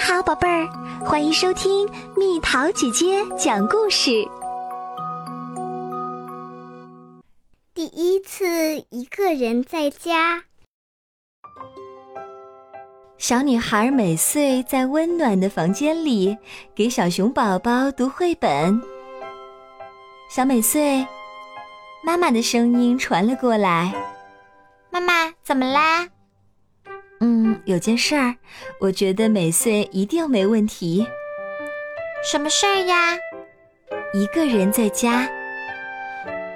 好，宝贝儿，欢迎收听蜜桃姐姐讲故事。第一次一个人在家，小女孩美穗在温暖的房间里给小熊宝宝读绘本。小美穗，妈妈的声音传了过来：“妈妈，怎么啦？”嗯，有件事儿，我觉得美穗一定没问题。什么事儿呀？一个人在家。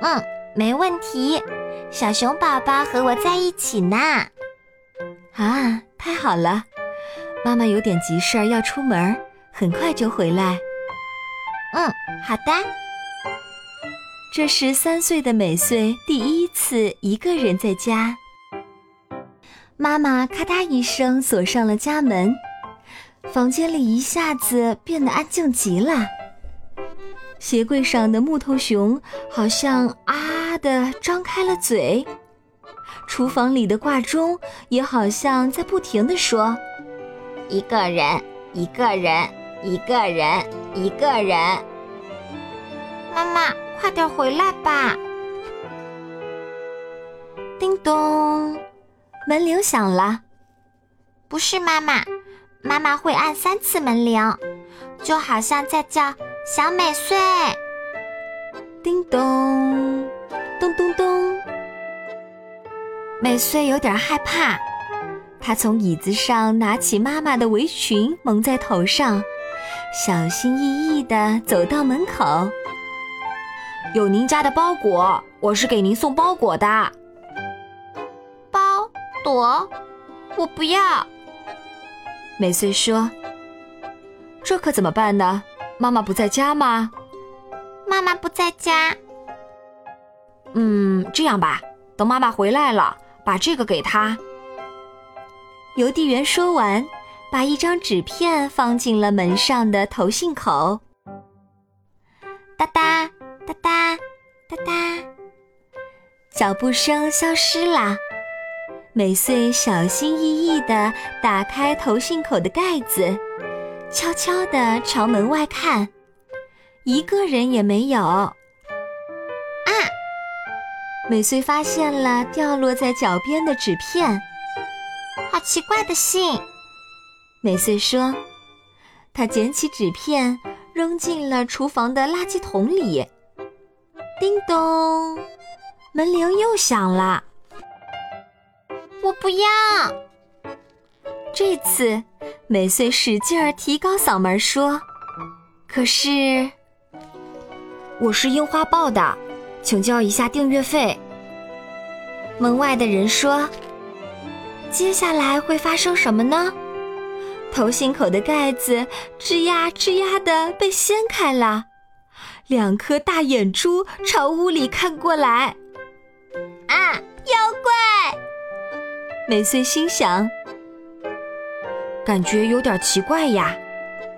嗯，没问题。小熊宝宝和我在一起呢。啊，太好了！妈妈有点急事儿要出门，很快就回来。嗯，好的。这是三岁的美穗第一次一个人在家。妈妈咔嗒一声锁上了家门，房间里一下子变得安静极了。鞋柜上的木头熊好像啊的张开了嘴，厨房里的挂钟也好像在不停的说：“一个人，一个人，一个人，一个人。”妈妈，快点回来吧！叮咚。门铃响了，不是妈妈，妈妈会按三次门铃，就好像在叫小美穗。叮咚，咚咚咚。美穗有点害怕，她从椅子上拿起妈妈的围裙蒙在头上，小心翼翼地走到门口。有您家的包裹，我是给您送包裹的。朵，我不要。美穗说：“这可怎么办呢？妈妈不在家吗？”妈妈不在家。嗯，这样吧，等妈妈回来了，把这个给她。邮递员说完，把一张纸片放进了门上的投信口。哒哒哒哒哒哒，脚步声消失了。美穗小心翼翼地打开投信口的盖子，悄悄地朝门外看，一个人也没有。啊！美穗发现了掉落在脚边的纸片，好奇怪的信。美穗说：“她捡起纸片，扔进了厨房的垃圾桶里。”叮咚，门铃又响了。不要。这次，美穗使劲儿提高嗓门说：“可是，我是樱花报的，请交一下订阅费。”门外的人说：“接下来会发生什么呢？”头信口的盖子吱呀吱呀的被掀开了，两颗大眼珠朝屋里看过来。啊，妖怪！美穗心想：“感觉有点奇怪呀。”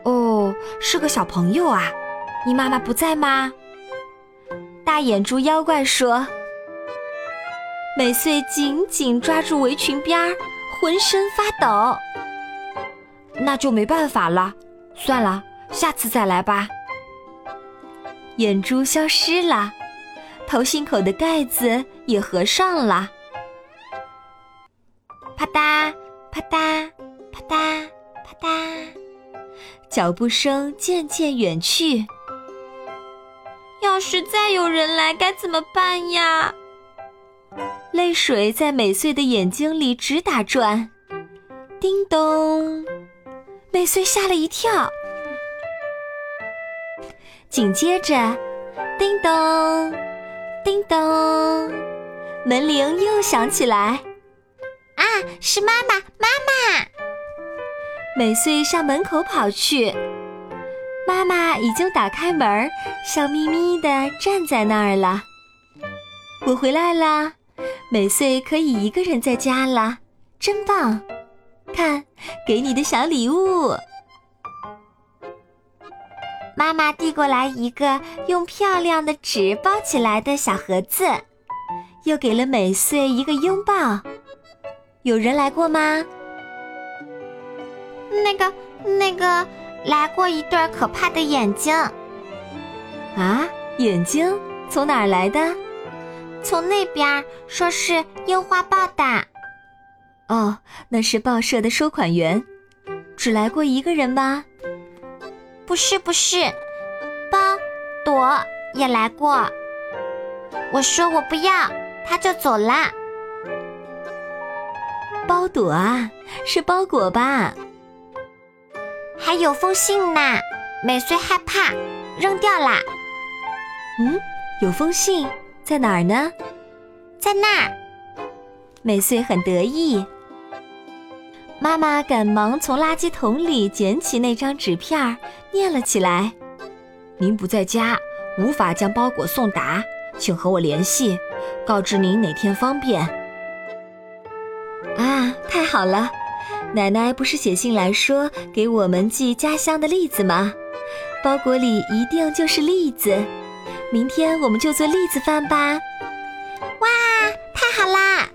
哦，是个小朋友啊。你妈妈不在吗？大眼珠妖怪说。美穗紧紧抓住围裙边儿，浑身发抖。那就没办法了，算了，下次再来吧。眼珠消失了，头信口的盖子也合上了。嗒，啪嗒，啪嗒，脚步声渐渐远去。要是再有人来，该怎么办呀？泪水在美穗的眼睛里直打转。叮咚，美穗吓了一跳。紧接着，叮咚，叮咚，门铃又响起来。是妈妈！妈妈！美穗向门口跑去，妈妈已经打开门，笑眯眯地站在那儿了。我回来啦，美穗可以一个人在家了，真棒！看，给你的小礼物。妈妈递过来一个用漂亮的纸包起来的小盒子，又给了美穗一个拥抱。有人来过吗？那个那个来过一对可怕的眼睛。啊，眼睛从哪儿来的？从那边说是樱花报的。哦，那是报社的收款员。只来过一个人吗？不是不是，包朵也来过。我说我不要，他就走啦。包朵啊，是包裹吧？还有封信呢，美穗害怕扔掉啦。嗯，有封信在哪儿呢？在那儿。美穗很得意。妈妈赶忙从垃圾桶里捡起那张纸片，念了起来：“您不在家，无法将包裹送达，请和我联系，告知您哪天方便。”好了！奶奶不是写信来说给我们寄家乡的栗子吗？包裹里一定就是栗子。明天我们就做栗子饭吧！哇，太好啦！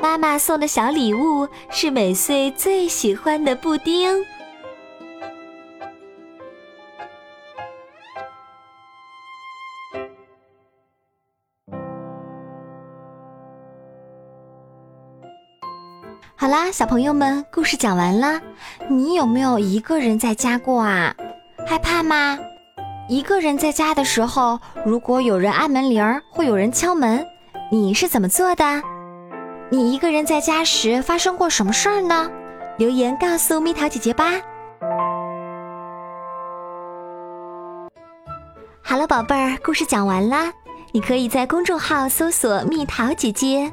妈妈送的小礼物是美穗最喜欢的布丁。好啦，小朋友们，故事讲完了。你有没有一个人在家过啊？害怕吗？一个人在家的时候，如果有人按门铃儿，会有人敲门，你是怎么做的？你一个人在家时发生过什么事儿呢？留言告诉蜜桃姐姐吧。好了，宝贝儿，故事讲完啦。你可以在公众号搜索“蜜桃姐姐”，